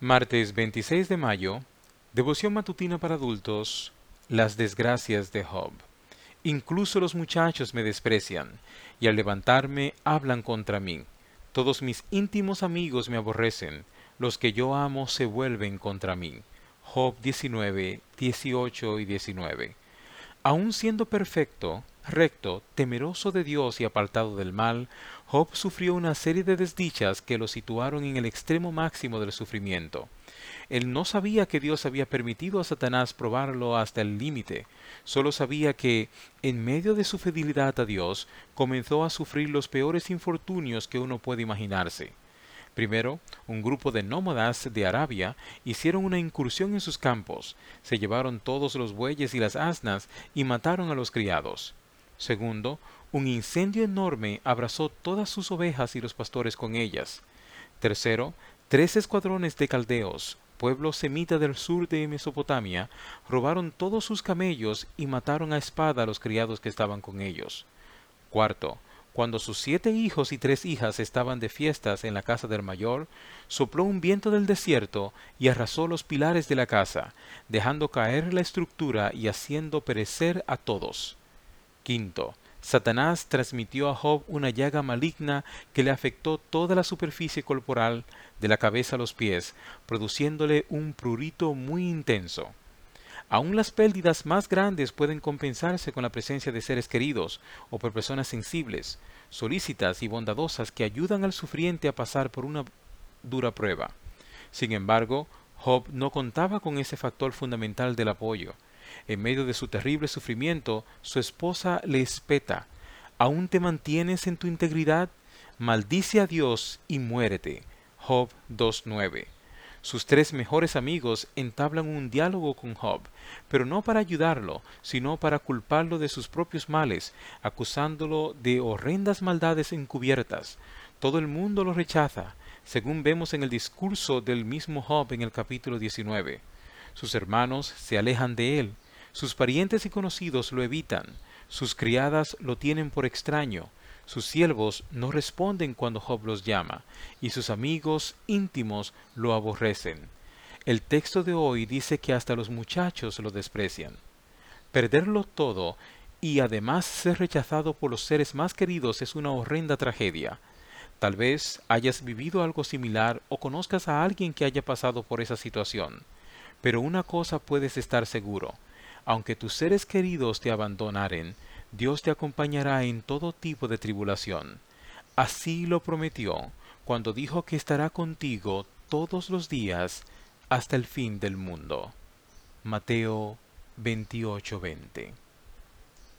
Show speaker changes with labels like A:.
A: Martes 26 de mayo, devoción matutina para adultos, las desgracias de Job. Incluso los muchachos me desprecian, y al levantarme hablan contra mí. Todos mis íntimos amigos me aborrecen, los que yo amo se vuelven contra mí. Job 19, 18 y 19. Aun siendo perfecto, recto, temeroso de Dios y apartado del mal, Job sufrió una serie de desdichas que lo situaron en el extremo máximo del sufrimiento. Él no sabía que Dios había permitido a Satanás probarlo hasta el límite, solo sabía que, en medio de su fidelidad a Dios, comenzó a sufrir los peores infortunios que uno puede imaginarse. Primero, un grupo de nómadas de Arabia hicieron una incursión en sus campos, se llevaron todos los bueyes y las asnas y mataron a los criados. Segundo, un incendio enorme abrazó todas sus ovejas y los pastores con ellas. Tercero, tres escuadrones de caldeos, pueblo semita del sur de Mesopotamia, robaron todos sus camellos y mataron a espada a los criados que estaban con ellos. Cuarto, cuando sus siete hijos y tres hijas estaban de fiestas en la casa del mayor, sopló un viento del desierto y arrasó los pilares de la casa, dejando caer la estructura y haciendo perecer a todos. Quinto, Satanás transmitió a Job una llaga maligna que le afectó toda la superficie corporal, de la cabeza a los pies, produciéndole un prurito muy intenso. Aún las pérdidas más grandes pueden compensarse con la presencia de seres queridos o por personas sensibles, solícitas y bondadosas que ayudan al sufriente a pasar por una dura prueba. Sin embargo, Job no contaba con ese factor fundamental del apoyo. En medio de su terrible sufrimiento, su esposa le espeta, ¿Aún te mantienes en tu integridad? Maldice a Dios y muérete. Job 2.9 sus tres mejores amigos entablan un diálogo con Job, pero no para ayudarlo, sino para culparlo de sus propios males, acusándolo de horrendas maldades encubiertas. Todo el mundo lo rechaza, según vemos en el discurso del mismo Job en el capítulo 19. Sus hermanos se alejan de él, sus parientes y conocidos lo evitan, sus criadas lo tienen por extraño, sus siervos no responden cuando Job los llama, y sus amigos íntimos lo aborrecen. El texto de hoy dice que hasta los muchachos lo desprecian. Perderlo todo y además ser rechazado por los seres más queridos es una horrenda tragedia. Tal vez hayas vivido algo similar o conozcas a alguien que haya pasado por esa situación. Pero una cosa puedes estar seguro, aunque tus seres queridos te abandonaren, Dios te acompañará en todo tipo de tribulación. Así lo prometió cuando dijo que estará contigo todos los días hasta el fin del mundo. Mateo 28:20